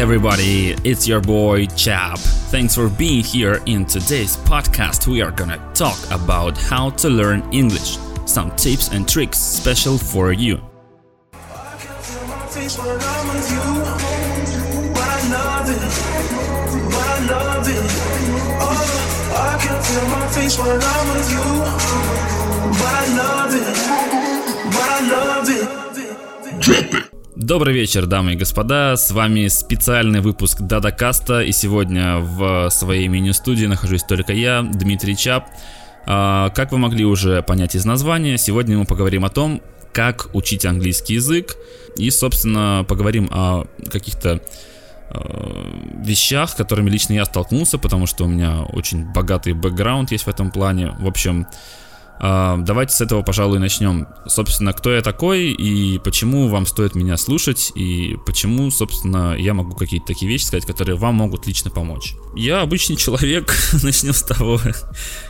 Everybody? It's your boy Chap. Thanks for being here. In today's podcast, we are gonna talk about how to learn English. Some tips and tricks special for you. Добрый вечер, дамы и господа, с вами специальный выпуск Дадакаста, и сегодня в своей меню-студии нахожусь только я, Дмитрий Чап. А, как вы могли уже понять из названия, сегодня мы поговорим о том, как учить английский язык, и, собственно, поговорим о каких-то а, вещах, которыми лично я столкнулся, потому что у меня очень богатый бэкграунд есть в этом плане. В общем, давайте с этого, пожалуй, начнем. Собственно, кто я такой и почему вам стоит меня слушать и почему, собственно, я могу какие-то такие вещи сказать, которые вам могут лично помочь. Я обычный человек, начнем с того,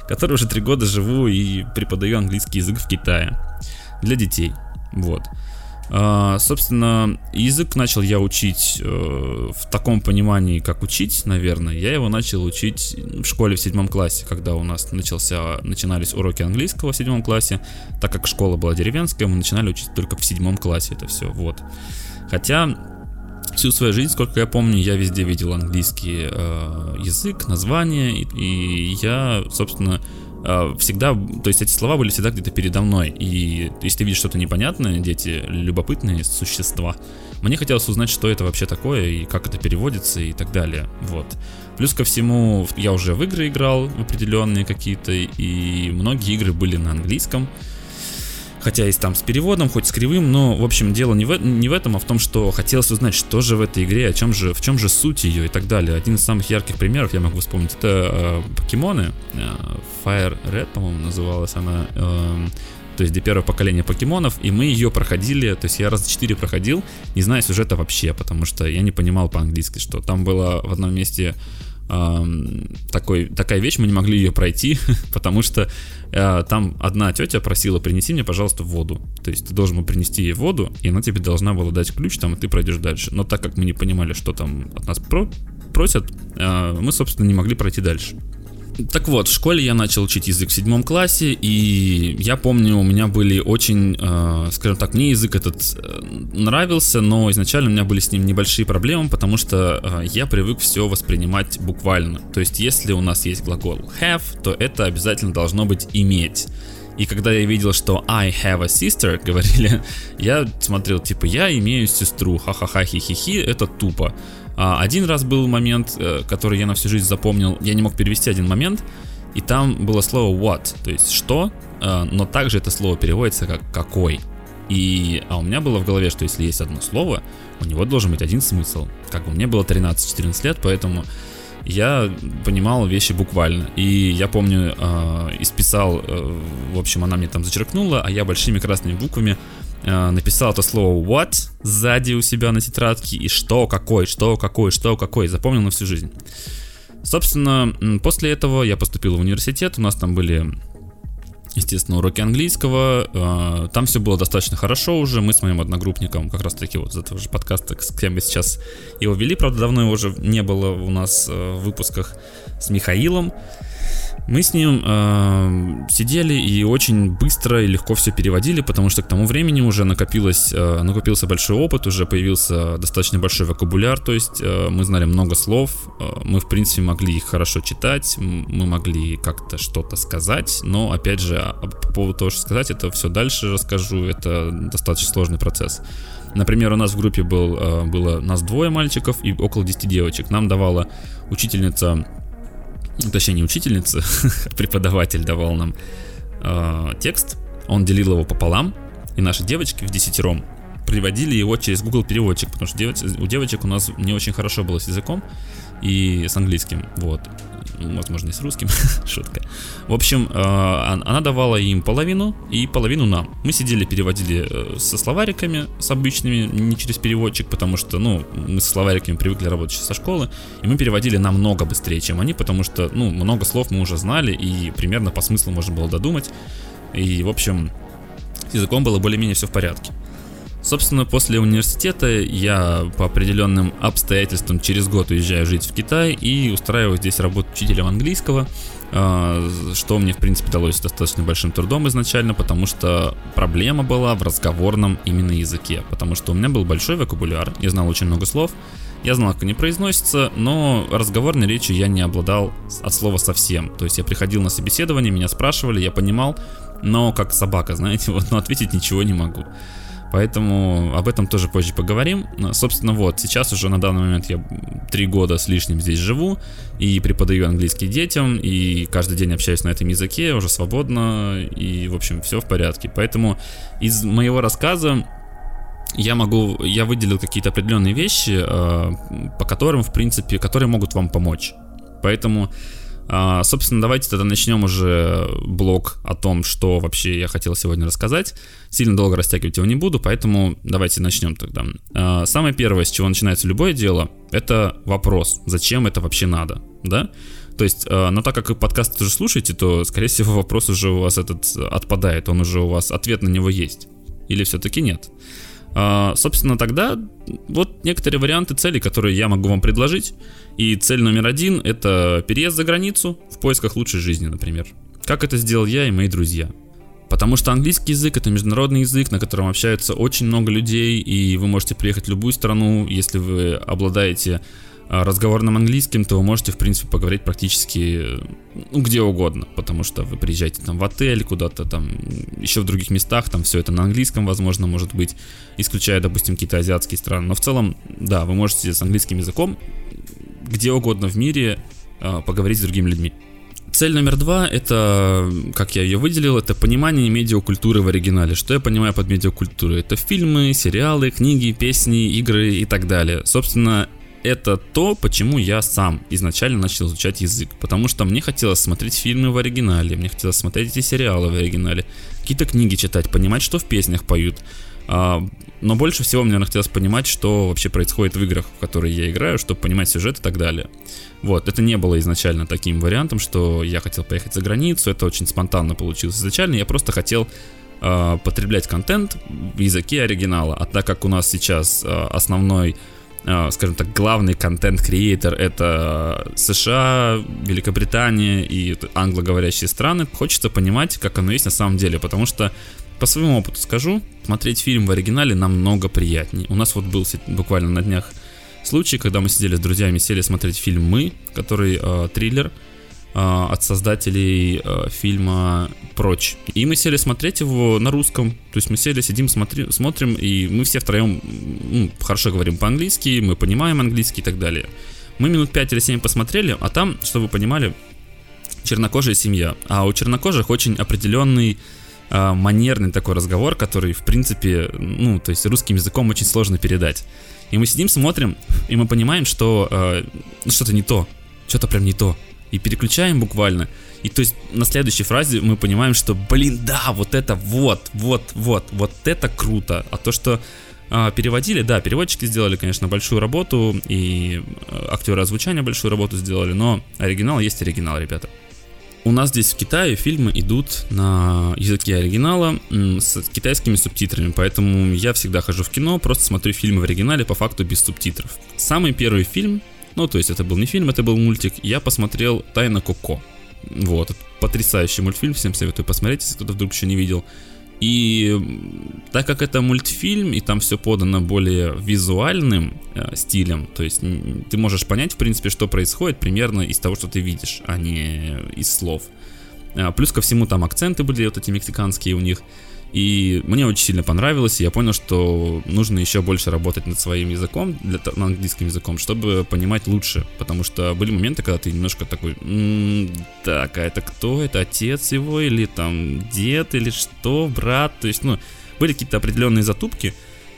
который уже три года живу и преподаю английский язык в Китае для детей. Вот. А, собственно, язык начал я учить э, в таком понимании, как учить, наверное. Я его начал учить в школе в седьмом классе, когда у нас начался, начинались уроки английского в седьмом классе. Так как школа была деревенская, мы начинали учить только в седьмом классе это все. Вот. Хотя всю свою жизнь, сколько я помню, я везде видел английский э, язык, название, и, и я, собственно, всегда, то есть эти слова были всегда где-то передо мной. И если ты видишь что-то непонятное, дети любопытные существа, мне хотелось узнать, что это вообще такое и как это переводится и так далее. Вот. Плюс ко всему, я уже в игры играл определенные какие-то, и многие игры были на английском хотя и там с переводом, хоть с кривым, но, в общем, дело не в, не в этом, а в том, что хотелось узнать, что же в этой игре, о чем же, в чем же суть ее и так далее. Один из самых ярких примеров, я могу вспомнить, это э, покемоны. Э, Fire Red, по-моему, называлась она. Э, то есть для первого поколения покемонов, и мы ее проходили, то есть я раз четыре проходил, не зная сюжета вообще, потому что я не понимал по-английски, что там было в одном месте такой, такая вещь, мы не могли ее пройти, потому что э, там одна тетя просила, принеси мне, пожалуйста, воду. То есть ты должен был принести ей воду, и она тебе должна была дать ключ, там, и ты пройдешь дальше. Но так как мы не понимали, что там от нас про просят, э, мы, собственно, не могли пройти дальше. Так вот, в школе я начал учить язык в седьмом классе, и я помню, у меня были очень, э, скажем так, мне язык этот э, нравился, но изначально у меня были с ним небольшие проблемы, потому что э, я привык все воспринимать буквально. То есть, если у нас есть глагол have, то это обязательно должно быть иметь. И когда я видел, что I have a sister, говорили, я смотрел, типа, я имею сестру, ха-ха-ха, хи-хи-хи, это тупо. А, один раз был момент, э, который я на всю жизнь запомнил. Я не мог перевести один момент, и там было слово what, то есть что, э, но также это слово переводится как какой. И, а у меня было в голове, что если есть одно слово, у него должен быть один смысл. Как бы мне было 13-14 лет, поэтому я понимал вещи буквально. И я помню, э, исписал, э, в общем, она мне там зачеркнула, а я большими красными буквами Э, написал это слово what сзади у себя на тетрадке и что, какой, что, какой, что, какой, запомнил на всю жизнь. Собственно, после этого я поступил в университет, у нас там были, естественно, уроки английского, э, там все было достаточно хорошо уже, мы с моим одногруппником, как раз таки вот из этого же подкаста, с кем мы сейчас его вели, правда, давно его уже не было у нас э, в выпусках, с Михаилом, мы с ним э, сидели и очень быстро и легко все переводили, потому что к тому времени уже накопилось, э, накопился большой опыт, уже появился достаточно большой вокабуляр, то есть э, мы знали много слов, э, мы в принципе могли их хорошо читать, мы могли как-то что-то сказать, но опять же а, по поводу того, что сказать, это все дальше расскажу, это достаточно сложный процесс. Например, у нас в группе был, э, было нас двое мальчиков и около 10 девочек. Нам давала учительница точнее не учительница, а преподаватель давал нам э, текст, он делил его пополам, и наши девочки в десятером приводили его через Google переводчик, потому что девоч, у девочек у нас не очень хорошо было с языком и с английским, вот возможно, и с русским, шутка. В общем, э, она давала им половину и половину нам. Мы сидели, переводили э, со словариками, с обычными, не через переводчик, потому что, ну, мы со словариками привыкли работать со школы, и мы переводили намного быстрее, чем они, потому что, ну, много слов мы уже знали, и примерно по смыслу можно было додумать. И, в общем, с языком было более-менее все в порядке. Собственно, после университета я по определенным обстоятельствам через год уезжаю жить в Китай и устраиваю здесь работу учителем английского, а, что мне, в принципе, далось достаточно большим трудом изначально, потому что проблема была в разговорном именно языке, потому что у меня был большой вокабуляр, я знал очень много слов, я знал, как они произносятся, но разговорной речью я не обладал от слова совсем. То есть я приходил на собеседование, меня спрашивали, я понимал, но как собака, знаете, вот, но ответить ничего не могу. Поэтому об этом тоже позже поговорим. Собственно, вот, сейчас уже на данный момент я три года с лишним здесь живу и преподаю английский детям, и каждый день общаюсь на этом языке, уже свободно, и, в общем, все в порядке. Поэтому из моего рассказа я могу, я выделил какие-то определенные вещи, э, по которым, в принципе, которые могут вам помочь. Поэтому а, собственно, давайте тогда начнем уже блог о том, что вообще я хотел сегодня рассказать. Сильно долго растягивать его не буду, поэтому давайте начнем тогда. А, самое первое, с чего начинается любое дело, это вопрос, зачем это вообще надо, да? То есть, а, но так как вы подкаст уже слушаете, то, скорее всего, вопрос уже у вас этот отпадает, он уже у вас, ответ на него есть. Или все-таки нет? А, собственно, тогда вот некоторые варианты целей, которые я могу вам предложить. И цель номер один — это переезд за границу в поисках лучшей жизни, например. Как это сделал я и мои друзья. Потому что английский язык это международный язык, на котором общаются очень много людей, и вы можете приехать в любую страну, если вы обладаете а, разговорным английским, то вы можете, в принципе, поговорить практически ну, где угодно, потому что вы приезжаете там в отель, куда-то там, еще в других местах, там все это на английском, возможно, может быть, исключая, допустим, какие-то азиатские страны. Но в целом, да, вы можете с английским языком где угодно в мире э, поговорить с другими людьми. Цель номер два, это, как я ее выделил, это понимание медиакультуры в оригинале. Что я понимаю под медиакультурой? Это фильмы, сериалы, книги, песни, игры и так далее. Собственно, это то, почему я сам изначально начал изучать язык. Потому что мне хотелось смотреть фильмы в оригинале, мне хотелось смотреть эти сериалы в оригинале, какие-то книги читать, понимать, что в песнях поют. А, но больше всего мне хотелось понимать, что вообще происходит в играх, в которые я играю, чтобы понимать сюжет и так далее. Вот, это не было изначально таким вариантом, что я хотел поехать за границу, это очень спонтанно получилось изначально, я просто хотел э, потреблять контент в языке оригинала, а так как у нас сейчас э, основной скажем так, главный контент-креатор это США, Великобритания и англоговорящие страны, хочется понимать, как оно есть на самом деле, потому что по своему опыту скажу, смотреть фильм в оригинале намного приятнее. У нас вот был буквально на днях случай, когда мы сидели с друзьями, сели смотреть фильм «Мы», который э, триллер, от создателей а, фильма «Прочь». И мы сели смотреть его на русском. То есть мы сели, сидим, смотри, смотрим, и мы все втроем ну, хорошо говорим по-английски, мы понимаем английский и так далее. Мы минут 5 или 7 посмотрели, а там, чтобы вы понимали, чернокожая семья. А у чернокожих очень определенный э, манерный такой разговор, который, в принципе, ну, то есть русским языком очень сложно передать. И мы сидим, смотрим, и мы понимаем, что э, ну, что-то не то, что-то прям не то и переключаем буквально. И то есть на следующей фразе мы понимаем, что, блин, да, вот это вот, вот, вот, вот это круто. А то, что а, переводили, да, переводчики сделали, конечно, большую работу, и а, актеры озвучания большую работу сделали, но оригинал есть оригинал, ребята. У нас здесь в Китае фильмы идут на языке оригинала с китайскими субтитрами, поэтому я всегда хожу в кино, просто смотрю фильмы в оригинале по факту без субтитров. Самый первый фильм, ну, то есть это был не фильм, это был мультик. Я посмотрел «Тайна Коко». Вот, потрясающий мультфильм, всем советую посмотреть, если кто-то вдруг еще не видел. И так как это мультфильм, и там все подано более визуальным э, стилем, то есть ты можешь понять, в принципе, что происходит примерно из того, что ты видишь, а не из слов. А, плюс ко всему там акценты были вот эти мексиканские у них. И мне очень сильно понравилось, и я понял, что нужно еще больше работать над своим языком, для, над английским языком, чтобы понимать лучше. Потому что были моменты, когда ты немножко такой, м-м, так, а это кто? Это отец его или там дед или что, брат? То есть, ну, были какие-то определенные затупки,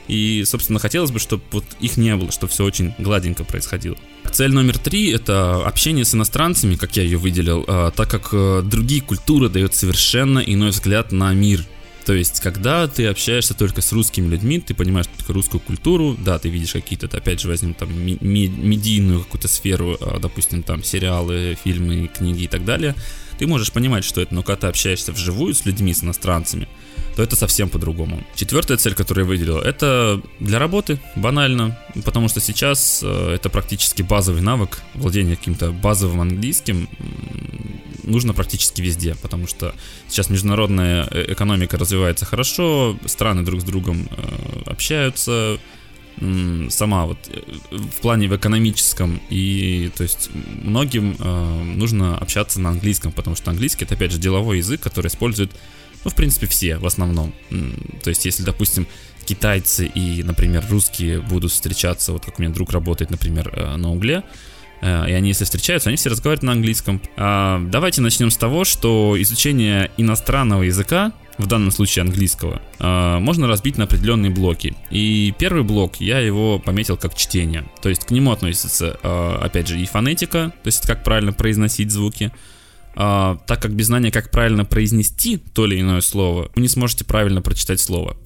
и, собственно, хотелось бы, чтобы вот их не было, чтобы все очень гладенько происходило. Цель номер три — это общение с иностранцами, как я ее выделил, а, так как э, другие культуры дают совершенно иной взгляд на мир. То есть, когда ты общаешься только с русскими людьми, ты понимаешь только русскую культуру, да, ты видишь какие-то, опять же, возьмем там медийную какую-то сферу, а, допустим, там сериалы, фильмы, книги и так далее, ты можешь понимать, что это, но когда ты общаешься вживую с людьми, с иностранцами, то это совсем по-другому. Четвертая цель, которую я выделил, это для работы, банально, потому что сейчас э, это практически базовый навык, владение каким-то базовым английским нужно практически везде, потому что сейчас международная э, экономика развивается хорошо, страны друг с другом э, общаются, сама вот в плане в экономическом и то есть многим э, нужно общаться на английском, потому что английский это опять же деловой язык, который используют ну, в принципе, все в основном. То есть, если, допустим, китайцы и, например, русские будут встречаться, вот как у меня друг работает, например, э, на угле, э, и они, если встречаются, они все разговаривают на английском. А, давайте начнем с того, что изучение иностранного языка, в данном случае английского, э, можно разбить на определенные блоки. И первый блок, я его пометил как чтение. То есть к нему относится, опять же, и фонетика, то есть как правильно произносить звуки, а, так как без знания, как правильно произнести то или иное слово, вы не сможете правильно прочитать слово.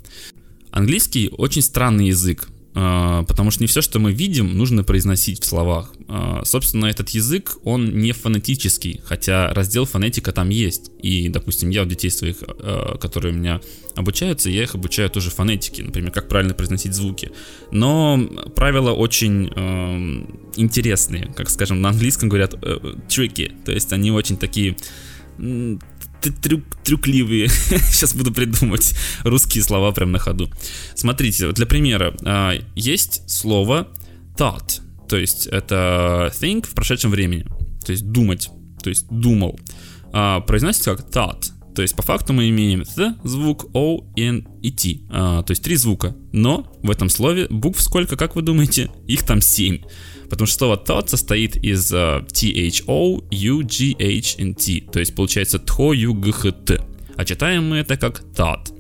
Английский очень странный язык. А, потому что не все, что мы видим, нужно произносить в словах. А, собственно, этот язык, он не фонетический, хотя раздел фонетика там есть. И, допустим, я у детей своих, а, которые у меня обучаются, я их обучаю тоже фонетике, например, как правильно произносить звуки. Но правила очень э, интересные, как скажем, на английском говорят э, tricky, то есть они очень такие трюк, трюкливые. Сейчас буду придумать русские слова прям на ходу. Смотрите, для примера, а, есть слово thought, то есть это think в прошедшем времени, то есть думать, то есть думал. А, произносится как thought, то есть по факту мы имеем th звук, o, n и t, а, то есть три звука. Но в этом слове букв сколько, как вы думаете? Их там семь. Потому что слово thought состоит из uh, T-H-O, U-G-H и T. То есть получается тхо, ю, г, х, т. А читаем мы это как thought.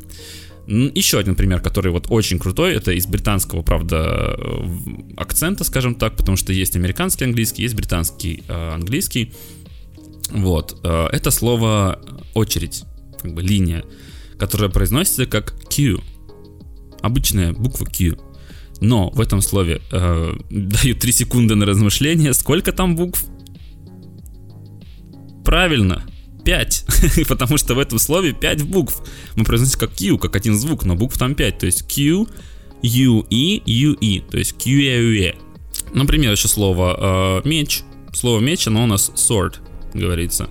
Еще один пример, который вот очень крутой, это из британского, правда, акцента, скажем так, потому что есть американский английский, есть британский э, английский. Вот, э, это слово очередь, как бы линия, которая произносится как Q. Обычная буква Q. Но в этом слове э, даю 3 секунды на размышление. Сколько там букв? Правильно, 5. Потому что в этом слове 5 букв. Мы произносим как Q, как один звук, но букв там 5. То есть Q, U, E, U, E. То есть Q, E, E. Например, еще слово э, меч. Слово меч, оно у нас sword, говорится.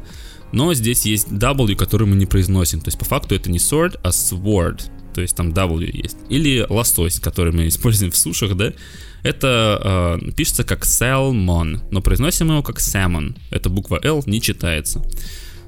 Но здесь есть W, который мы не произносим. То есть по факту это не sword, а sword то есть там W есть. Или лосось, который мы используем в сушах, да, это э, пишется как salmon, но произносим его как salmon. Эта буква L не читается.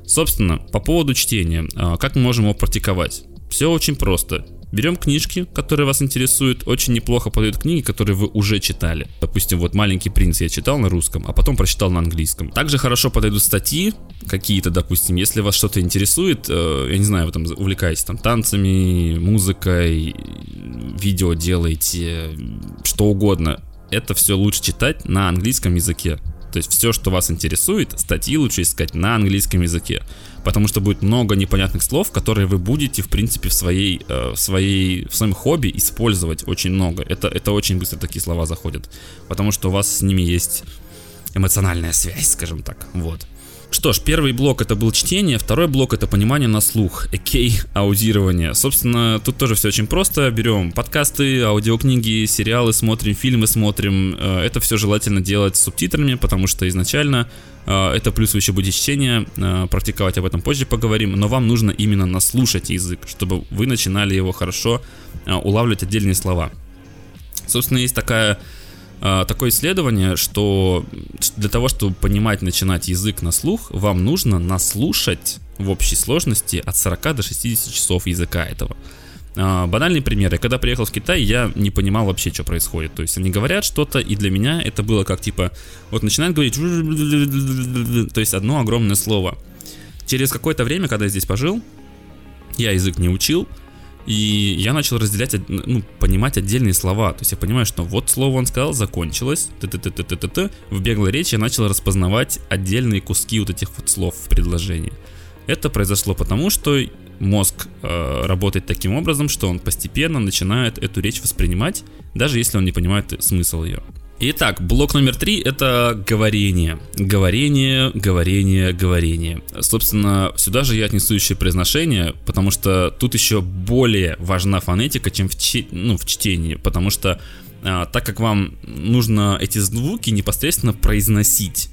Собственно, по поводу чтения, э, как мы можем его практиковать? Все очень просто. Берем книжки, которые вас интересуют. Очень неплохо подают книги, которые вы уже читали. Допустим, вот «Маленький принц» я читал на русском, а потом прочитал на английском. Также хорошо подойдут статьи какие-то, допустим, если вас что-то интересует, э, я не знаю, вы там увлекаетесь там танцами, музыкой, видео делаете, что угодно. Это все лучше читать на английском языке. То есть все, что вас интересует, статьи лучше искать на английском языке потому что будет много непонятных слов, которые вы будете, в принципе, в своей, э, в своей, в своем хобби использовать очень много. Это, это очень быстро такие слова заходят, потому что у вас с ними есть эмоциональная связь, скажем так, вот. Что ж, первый блок это был чтение, второй блок это понимание на слух, экей аудирование. Собственно, тут тоже все очень просто. Берем подкасты, аудиокниги, сериалы смотрим, фильмы смотрим. Э, это все желательно делать с субтитрами, потому что изначально э, это плюс еще будет чтение, э, практиковать об этом позже поговорим, но вам нужно именно наслушать язык, чтобы вы начинали его хорошо улавливать отдельные слова. Собственно, есть такая такое исследование, что для того, чтобы понимать, начинать язык на слух, вам нужно наслушать в общей сложности от 40 до 60 часов языка этого. А, банальный пример. Я когда приехал в Китай, я не понимал вообще, что происходит. То есть они говорят что-то, и для меня это было как типа, вот начинают говорить, то есть одно огромное слово. Через какое-то время, когда я здесь пожил, я язык не учил, и я начал разделять, ну, понимать отдельные слова. То есть я понимаю, что вот слово он сказал, закончилось, т т т т т т т В беглой речи я начал распознавать отдельные куски вот этих вот слов в предложении. Это произошло потому, что мозг э, работает таким образом, что он постепенно начинает эту речь воспринимать, даже если он не понимает смысл ее. Итак, блок номер три это говорение. Говорение, говорение, говорение. Собственно, сюда же я отнесу еще произношение, потому что тут еще более важна фонетика, чем в, чи- ну, в чтении, потому что а, так как вам нужно эти звуки непосредственно произносить.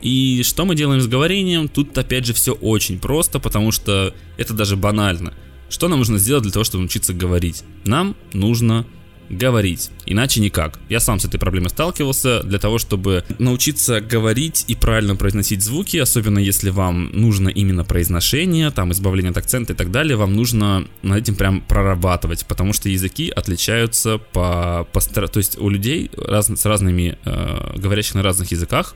И что мы делаем с говорением? Тут опять же все очень просто, потому что это даже банально. Что нам нужно сделать для того, чтобы научиться говорить? Нам нужно говорить, иначе никак. Я сам с этой проблемой сталкивался. Для того, чтобы научиться говорить и правильно произносить звуки, особенно если вам нужно именно произношение, там избавление от акцента и так далее, вам нужно над этим прям прорабатывать, потому что языки отличаются по, по то есть у людей раз, с разными э, говорящих на разных языках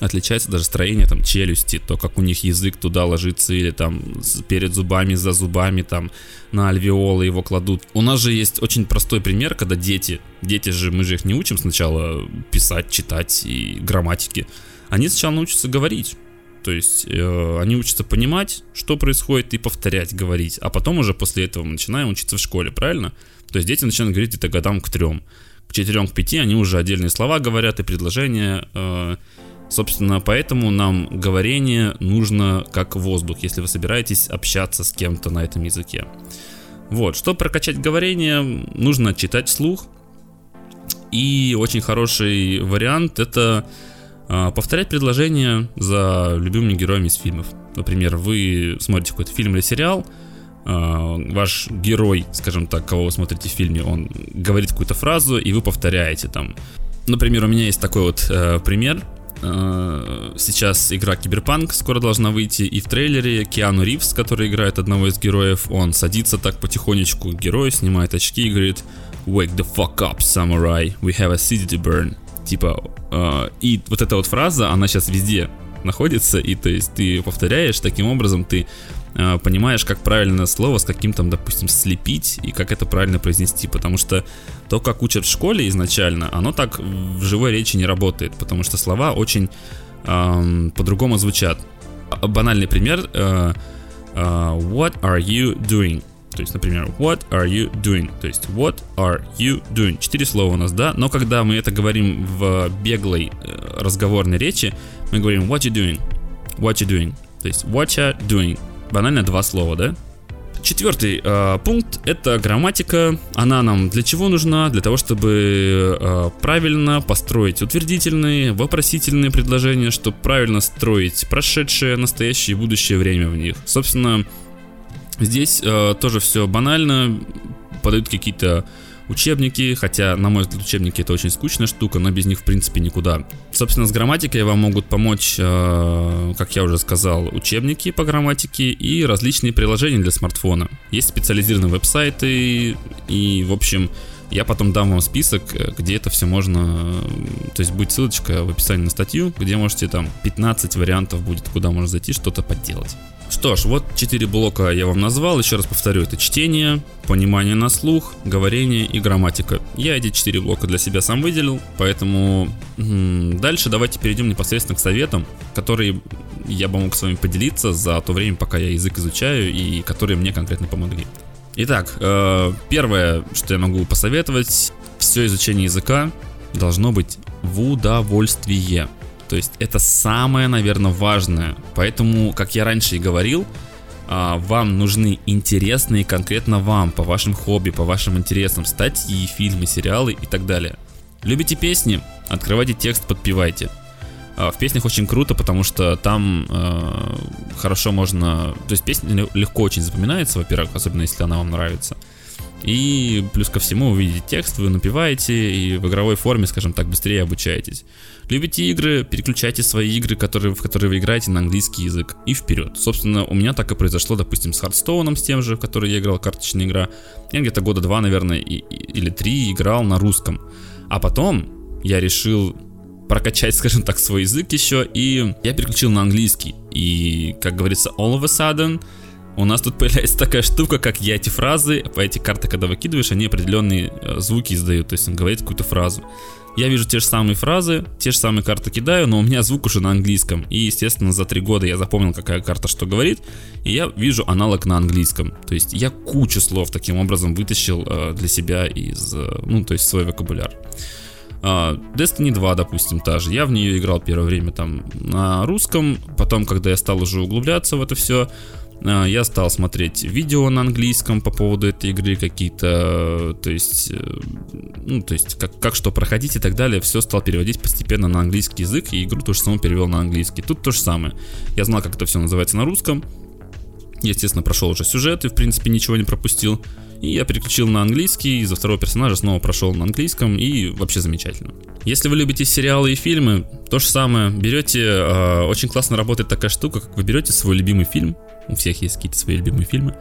отличается даже строение там челюсти, то как у них язык туда ложится или там перед зубами, за зубами там на альвеолы его кладут. У нас же есть очень простой пример, когда дети, дети же, мы же их не учим сначала писать, читать и грамматики, они сначала научатся говорить. То есть э, они учатся понимать, что происходит, и повторять, говорить. А потом уже после этого мы начинаем учиться в школе, правильно? То есть дети начинают говорить это годам к трем. К четырем, к пяти они уже отдельные слова говорят и предложения. Э, Собственно, поэтому нам говорение нужно как воздух, если вы собираетесь общаться с кем-то на этом языке. Вот, чтобы прокачать говорение, нужно читать слух. И очень хороший вариант это э, повторять предложения за любимыми героями из фильмов. Например, вы смотрите какой-то фильм или сериал, э, ваш герой, скажем так, кого вы смотрите в фильме, он говорит какую-то фразу, и вы повторяете там. Например, у меня есть такой вот э, пример. Э, сейчас игра Киберпанк скоро должна выйти, и в трейлере Киану Ривз, который играет одного из героев, он садится так потихонечку к герою, снимает очки и говорит «Wake the fuck up, samurai, we have a city to burn». Типа, э, и вот эта вот фраза, она сейчас везде находится, и то есть ты повторяешь, таким образом ты э, понимаешь, как правильно слово с каким то допустим, слепить и как это правильно произнести, потому что то, как учат в школе изначально, оно так в живой речи не работает, потому что слова очень э, по-другому звучат. Банальный пример. Э, э, what are you doing? То есть, например, what are you doing? То есть, what are you doing? Четыре слова у нас, да? Но когда мы это говорим в беглой э, разговорной речи, мы говорим what you doing? What you doing? То есть, what you doing? Банально два слова, да? Четвертый э, пункт это грамматика. Она нам для чего нужна? Для того, чтобы э, правильно построить утвердительные, вопросительные предложения, чтобы правильно строить прошедшее, настоящее и будущее время в них. Собственно, здесь э, тоже все банально. Подают какие-то учебники, хотя, на мой взгляд, учебники это очень скучная штука, но без них, в принципе, никуда. Собственно, с грамматикой вам могут помочь, э, как я уже сказал, учебники по грамматике и различные приложения для смартфона. Есть специализированные веб-сайты и, в общем, я потом дам вам список, где это все можно... То есть будет ссылочка в описании на статью, где можете там 15 вариантов будет, куда можно зайти, что-то подделать. Что ж, вот 4 блока я вам назвал. Еще раз повторю, это чтение, понимание на слух, говорение и грамматика. Я эти 4 блока для себя сам выделил, поэтому дальше давайте перейдем непосредственно к советам, которые я бы мог с вами поделиться за то время, пока я язык изучаю и которые мне конкретно помогли. Итак, э, первое, что я могу посоветовать, все изучение языка должно быть в удовольствие. То есть это самое, наверное, важное. Поэтому, как я раньше и говорил, а, вам нужны интересные конкретно вам, по вашим хобби, по вашим интересам, статьи, фильмы, сериалы и так далее. Любите песни? Открывайте текст, подпевайте. А, в песнях очень круто, потому что там э, хорошо можно... То есть песня легко очень запоминается, во-первых, особенно если она вам нравится. И плюс ко всему вы видите текст, вы напиваете и в игровой форме, скажем так, быстрее обучаетесь. Любите игры, переключайте свои игры, которые, в которые вы играете на английский язык и вперед. Собственно, у меня так и произошло, допустим, с Хардстоуном, с тем же, в который я играл, карточная игра. Я где-то года два, наверное, и, или три играл на русском. А потом я решил прокачать, скажем так, свой язык еще, и я переключил на английский. И, как говорится, all of a sudden, у нас тут появляется такая штука, как я эти фразы, по эти карты, когда выкидываешь, они определенные э, звуки издают, то есть он говорит какую-то фразу. Я вижу те же самые фразы, те же самые карты кидаю, но у меня звук уже на английском. И, естественно, за три года я запомнил, какая карта что говорит, и я вижу аналог на английском. То есть я кучу слов таким образом вытащил э, для себя из, э, ну, то есть свой вокабуляр. А, Destiny 2, допустим, та же. Я в нее играл первое время там на русском. Потом, когда я стал уже углубляться в это все, а, я стал смотреть видео на английском по поводу этой игры какие-то, то есть, э, ну, то есть, как, как что проходить и так далее, все стал переводить постепенно на английский язык, и игру тоже самое перевел на английский. Тут то же самое. Я знал, как это все называется на русском, естественно, прошел уже сюжет и, в принципе, ничего не пропустил. И я переключил на английский, из-за второго персонажа снова прошел на английском, и вообще замечательно. Если вы любите сериалы и фильмы, то же самое. Берете, э, очень классно работает такая штука, как вы берете свой любимый фильм, у всех есть какие-то свои любимые фильмы,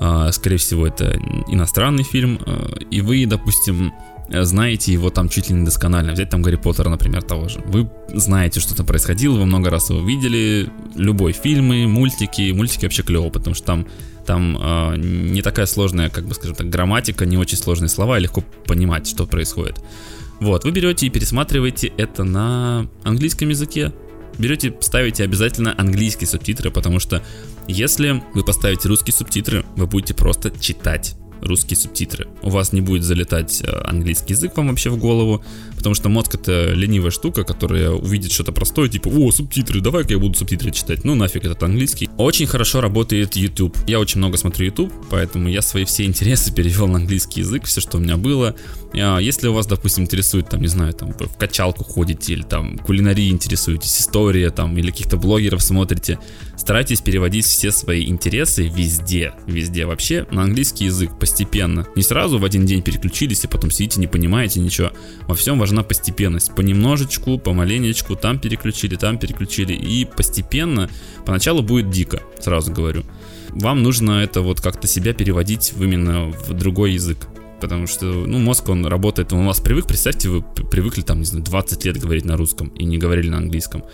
э, скорее всего это иностранный фильм, э, и вы, допустим, знаете его там чуть ли не досконально. Взять там Гарри Поттера, например, того же. Вы знаете, что там происходило, вы много раз его видели. Любой фильмы, мультики. Мультики вообще клево, потому что там там э, не такая сложная, как бы скажем так, грамматика, не очень сложные слова, и легко понимать, что происходит. Вот, вы берете и пересматриваете это на английском языке. Берете, ставите обязательно английские субтитры, потому что если вы поставите русские субтитры, вы будете просто читать русские субтитры. У вас не будет залетать э, английский язык вам вообще в голову, потому что мозг это ленивая штука, которая увидит что-то простое, типа, о, субтитры, давай-ка я буду субтитры читать. Ну нафиг этот английский. Очень хорошо работает YouTube. Я очень много смотрю YouTube, поэтому я свои все интересы перевел на английский язык, все, что у меня было. А, если у вас, допустим, интересует, там, не знаю, там, в качалку ходите, или там кулинарии интересуетесь, история, там, или каких-то блогеров смотрите, старайтесь переводить все свои интересы везде, везде вообще на английский язык постепенно. Не сразу в один день переключились и потом сидите, не понимаете ничего. Во всем важна постепенность. Понемножечку, помаленечку, там переключили, там переключили. И постепенно, поначалу будет дико, сразу говорю. Вам нужно это вот как-то себя переводить в именно в другой язык потому что, ну, мозг, он работает, он у вас привык, представьте, вы привыкли там, не знаю, 20 лет говорить на русском и не говорили на английском.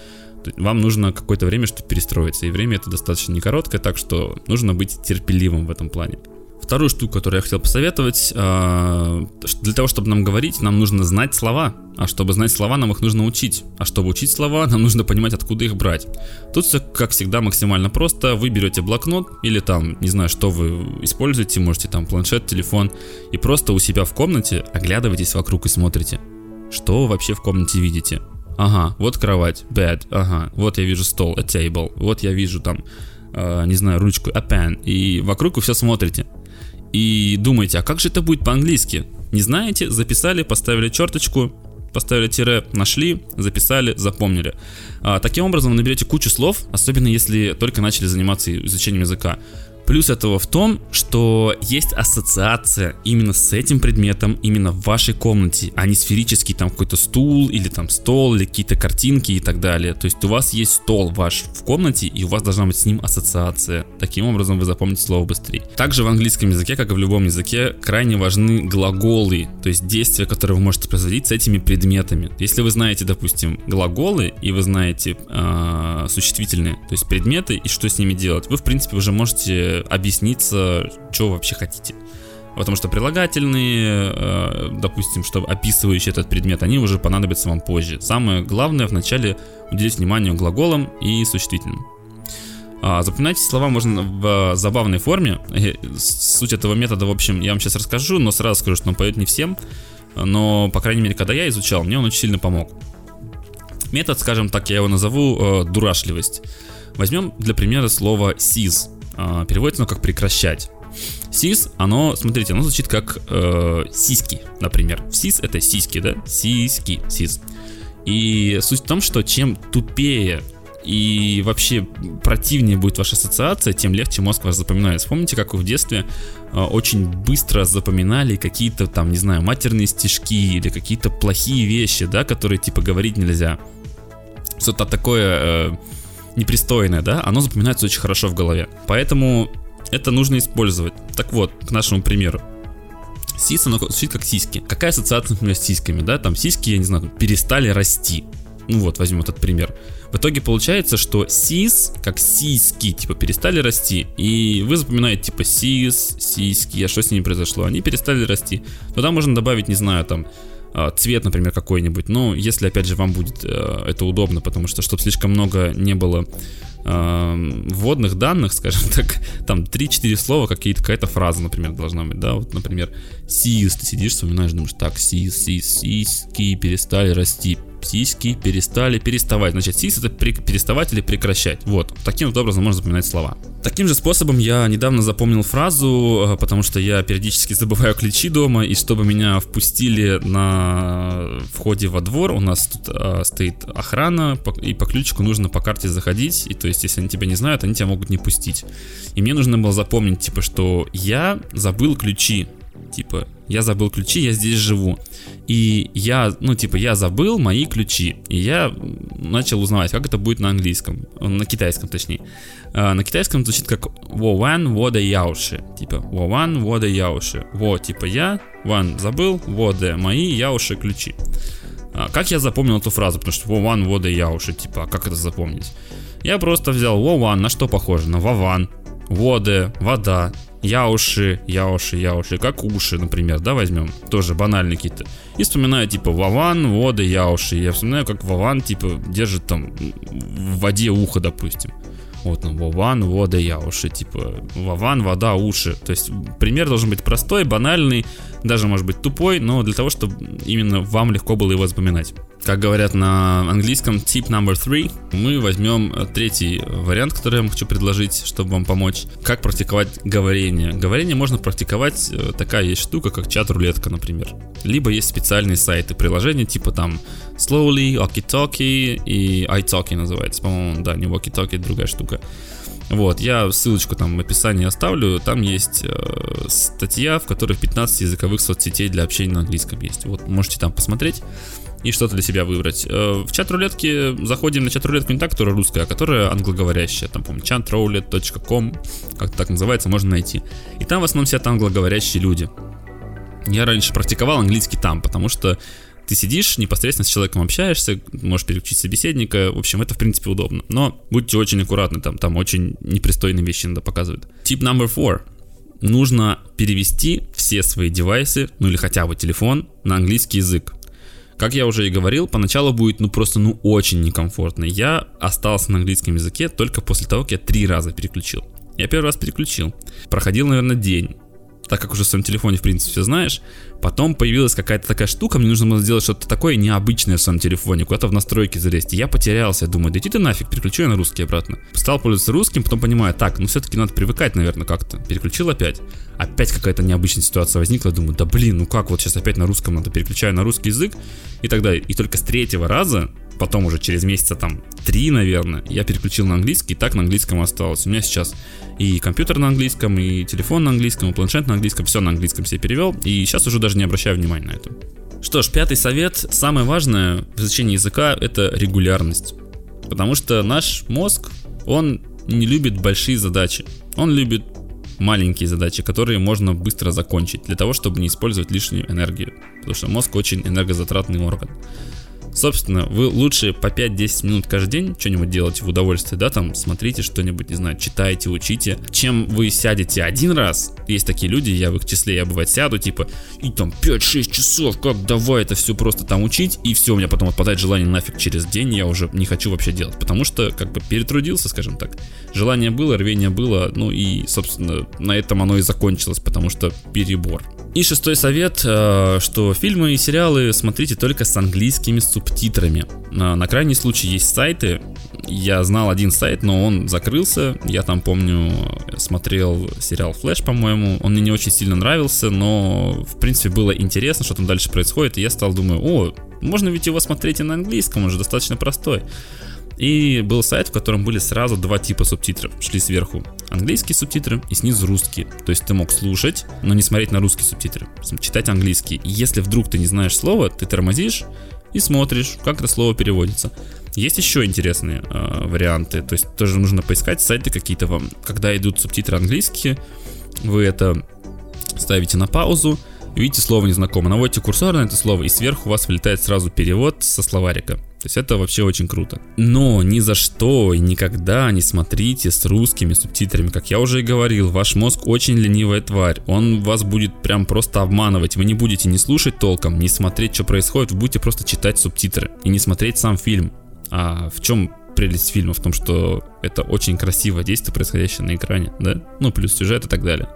Вам нужно какое-то время, чтобы перестроиться, и время это достаточно не короткое, так что нужно быть терпеливым в этом плане. Вторую штуку, которую я хотел посоветовать, а, для того, чтобы нам говорить, нам нужно знать слова. А чтобы знать слова, нам их нужно учить. А чтобы учить слова, нам нужно понимать, откуда их брать. Тут все, как всегда, максимально просто. Вы берете блокнот или там, не знаю, что вы используете, можете там планшет, телефон, и просто у себя в комнате оглядываетесь вокруг и смотрите. Что вы вообще в комнате видите? Ага, вот кровать, bed, ага, вот я вижу стол, a table, вот я вижу там, э, не знаю, ручку, a pen, и вокруг вы все смотрите и думаете, а как же это будет по-английски? Не знаете, записали, поставили черточку, поставили тире, нашли, записали, запомнили. А, таким образом вы наберете кучу слов, особенно если только начали заниматься изучением языка. Плюс этого в том, что есть ассоциация именно с этим предметом, именно в вашей комнате, а не сферический там какой-то стул или там стол или какие-то картинки и так далее. То есть у вас есть стол ваш в комнате и у вас должна быть с ним ассоциация. Таким образом вы запомните слово быстрее. Также в английском языке, как и в любом языке, крайне важны глаголы, то есть действия, которые вы можете производить с этими предметами. Если вы знаете, допустим, глаголы и вы знаете э, существительные, то есть предметы и что с ними делать, вы в принципе уже можете объясниться, что вообще хотите. Потому что прилагательные, э, допустим, что описывающие этот предмет, они уже понадобятся вам позже. Самое главное вначале уделить внимание глаголам и существительным. А, запоминайте слова можно в забавной форме. Э, суть этого метода, в общем, я вам сейчас расскажу, но сразу скажу, что он пойдет не всем. Но, по крайней мере, когда я изучал, мне он очень сильно помог. Метод, скажем так, я его назову э, дурашливость. Возьмем для примера слово seize. А, переводится оно как прекращать. Сис, оно, смотрите, оно звучит как э, сиськи, например. Сис это сиськи, да? Сиськи, сис. И суть в том, что чем тупее и вообще противнее будет ваша ассоциация, тем легче мозг вас запоминает. Вспомните, как вы в детстве э, очень быстро запоминали какие-то там, не знаю, матерные стишки или какие-то плохие вещи, да, которые типа говорить нельзя. Что-то такое... Э, непристойное, да, оно запоминается очень хорошо в голове. Поэтому это нужно использовать. Так вот, к нашему примеру. Сис, оно звучит как сиськи. Какая ассоциация, например, с сиськами, да? Там сиськи, я не знаю, перестали расти. Ну вот, возьмем этот пример. В итоге получается, что сис, как сиськи, типа, перестали расти. И вы запоминаете, типа, сис, сиськи, а что с ними произошло? Они перестали расти. Туда можно добавить, не знаю, там, цвет, например, какой-нибудь. Но если, опять же, вам будет э, это удобно, потому что, чтобы слишком много не было э, вводных данных, скажем так, там 3-4 слова, какие-то, какая-то фраза, например, должна быть, да, вот, например, сис, ты сидишь, вспоминаешь, думаешь, так, сис, сис, сиськи перестали расти, сиськи перестали переставать. Значит, сис это при, переставать или прекращать. Вот, таким вот образом можно запоминать слова. Таким же способом я недавно запомнил фразу, э, потому что я периодически забываю ключи дома, и чтобы меня впустили на входе во двор, у нас тут а, стоит охрана, и по ключику нужно по карте заходить, и то есть, если они тебя не знают, они тебя могут не пустить. И мне нужно было запомнить, типа, что я забыл ключи, типа, я забыл ключи, я здесь живу. И я, ну, типа, я забыл мои ключи. И я начал узнавать, как это будет на английском, на китайском точнее. А, на китайском звучит как во ван вода яуши. Типа, во ван вода яуши. Во, типа, я, ван забыл, вода мои, яуши ключи. А, как я запомнил эту фразу? Потому что во ван вода яуши, типа, а как это запомнить? Я просто взял во ван, на что похоже? На вован. Вода, вода, Яуши, яуши, яуши, как уши, например, да, возьмем, тоже банальные какие-то. И вспоминаю, типа, Вован, воды, яуши. Я вспоминаю, как Вован, типа, держит там в воде ухо, допустим. Вот, ну, Вован, вода, яуши, типа, Вован, вода, уши. То есть пример должен быть простой, банальный, даже может быть тупой, но для того, чтобы именно вам легко было его запоминать. Как говорят на английском, tip number three, мы возьмем э, третий вариант, который я вам хочу предложить, чтобы вам помочь. Как практиковать говорение. Говорение можно практиковать, э, такая есть штука, как чат-рулетка, например. Либо есть специальные сайты, приложения типа там Slowly, Walkie-Talkie и iTalki называется. По-моему, да, не Walkie-Talkie, другая штука. Вот, я ссылочку там в описании оставлю. Там есть э, статья, в которой 15 языковых соцсетей для общения на английском есть. Вот, можете там посмотреть и что-то для себя выбрать. Э, в чат рулетке заходим на чат рулетку не так, которая русская, а которая англоговорящая. Там, помню, chatroulette.com, как так называется, можно найти. И там в основном сидят англоговорящие люди. Я раньше практиковал английский там, потому что ты сидишь, непосредственно с человеком общаешься, можешь переключить собеседника, в общем, это в принципе удобно. Но будьте очень аккуратны, там, там очень непристойные вещи надо показывают. Тип номер 4. Нужно перевести все свои девайсы, ну или хотя бы телефон, на английский язык. Как я уже и говорил, поначалу будет ну просто ну очень некомфортно. Я остался на английском языке только после того, как я три раза переключил. Я первый раз переключил. Проходил, наверное, день так как уже в своем телефоне, в принципе, все знаешь. Потом появилась какая-то такая штука, мне нужно было сделать что-то такое необычное в своем телефоне, куда-то в настройки залезть. И я потерялся, думаю, да иди ты нафиг, переключу я на русский обратно. Стал пользоваться русским, потом понимаю, так, ну все-таки надо привыкать, наверное, как-то. Переключил опять. Опять какая-то необычная ситуация возникла, думаю, да блин, ну как, вот сейчас опять на русском надо, переключаю на русский язык и так далее. И только с третьего раза потом уже через месяца там три, наверное, я переключил на английский, и так на английском осталось. У меня сейчас и компьютер на английском, и телефон на английском, и планшет на английском, все на английском себе перевел, и сейчас уже даже не обращаю внимания на это. Что ж, пятый совет, самое важное в изучении языка это регулярность. Потому что наш мозг, он не любит большие задачи. Он любит маленькие задачи, которые можно быстро закончить, для того, чтобы не использовать лишнюю энергию. Потому что мозг очень энергозатратный орган. Собственно, вы лучше по 5-10 минут каждый день что-нибудь делаете в удовольствие, да, там смотрите что-нибудь, не знаю, читаете, учите, чем вы сядете один раз. Есть такие люди, я в их числе, я бывает сяду, типа, и там 5-6 часов, как давай это все просто там учить, и все, у меня потом отпадает желание нафиг через день, я уже не хочу вообще делать, потому что как бы перетрудился, скажем так. Желание было, рвение было, ну и, собственно, на этом оно и закончилось, потому что перебор. И шестой совет, э, что фильмы и сериалы смотрите только с английскими субтитрами. Э, на крайний случай есть сайты. Я знал один сайт, но он закрылся. Я там, помню, смотрел сериал Флэш, по-моему. Он мне не очень сильно нравился, но, в принципе, было интересно, что там дальше происходит. И я стал думаю, о, можно ведь его смотреть и на английском, он же достаточно простой. И был сайт, в котором были сразу два типа субтитров. Шли сверху английские субтитры и снизу русские. То есть ты мог слушать, но не смотреть на русские субтитры, читать английский. И если вдруг ты не знаешь слова, ты тормозишь и смотришь, как это слово переводится. Есть еще интересные э, варианты, то есть тоже нужно поискать сайты какие-то вам. Когда идут субтитры английские, вы это ставите на паузу, видите слово незнакомое, наводите курсор на это слово, и сверху у вас вылетает сразу перевод со словарика. То есть это вообще очень круто. Но ни за что и никогда не смотрите с русскими субтитрами. Как я уже и говорил, ваш мозг очень ленивая тварь. Он вас будет прям просто обманывать. Вы не будете не слушать толком, не смотреть, что происходит. Вы будете просто читать субтитры и не смотреть сам фильм. А в чем прелесть фильма в том, что это очень красивое действие, происходящее на экране, да? Ну, плюс сюжет и так далее.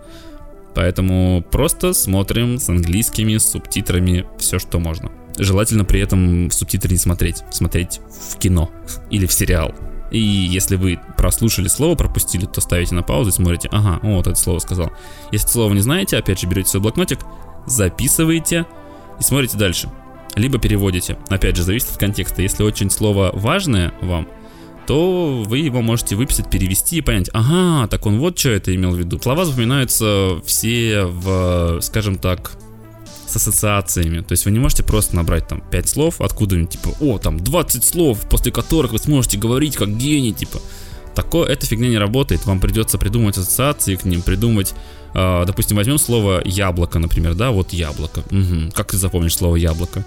Поэтому просто смотрим с английскими субтитрами все, что можно. Желательно при этом субтитры не смотреть, смотреть в кино или в сериал. И если вы прослушали слово, пропустили, то ставите на паузу и смотрите, ага, вот это слово сказал. Если слово не знаете, опять же берете свой блокнотик, записываете и смотрите дальше. Либо переводите. Опять же, зависит от контекста. Если очень слово важное вам, то вы его можете выписать, перевести и понять, ага, так он вот что это имел в виду. Слова запоминаются все в, скажем так, с ассоциациями. То есть вы не можете просто набрать там 5 слов откуда-нибудь, типа, о, там 20 слов, после которых вы сможете говорить как гений, типа. Такое, эта фигня не работает. Вам придется придумать ассоциации к ним, придумать, э, допустим, возьмем слово яблоко, например, да, вот яблоко. Угу. Как ты запомнишь слово яблоко?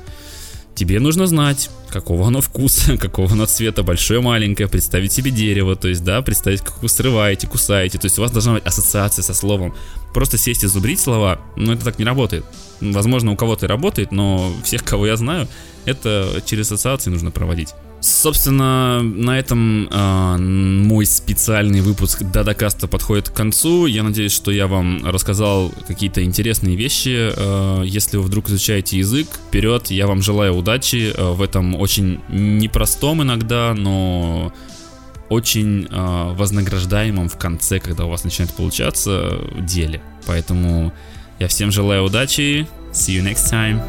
Тебе нужно знать, какого оно вкуса, какого оно цвета, большое, маленькое, представить себе дерево, то есть, да, представить, как вы срываете, кусаете, то есть у вас должна быть ассоциация со словом. Просто сесть и зубрить слова, ну это так не работает. Возможно, у кого-то и работает, но всех, кого я знаю, это через ассоциации нужно проводить. Собственно, на этом э, мой специальный выпуск Дадакаста подходит к концу. Я надеюсь, что я вам рассказал какие-то интересные вещи. Э, если вы вдруг изучаете язык, вперед, я вам желаю удачи э, в этом очень непростом иногда, но очень э, вознаграждаемом в конце, когда у вас начинает получаться деле. Поэтому я всем желаю удачи. See you next time.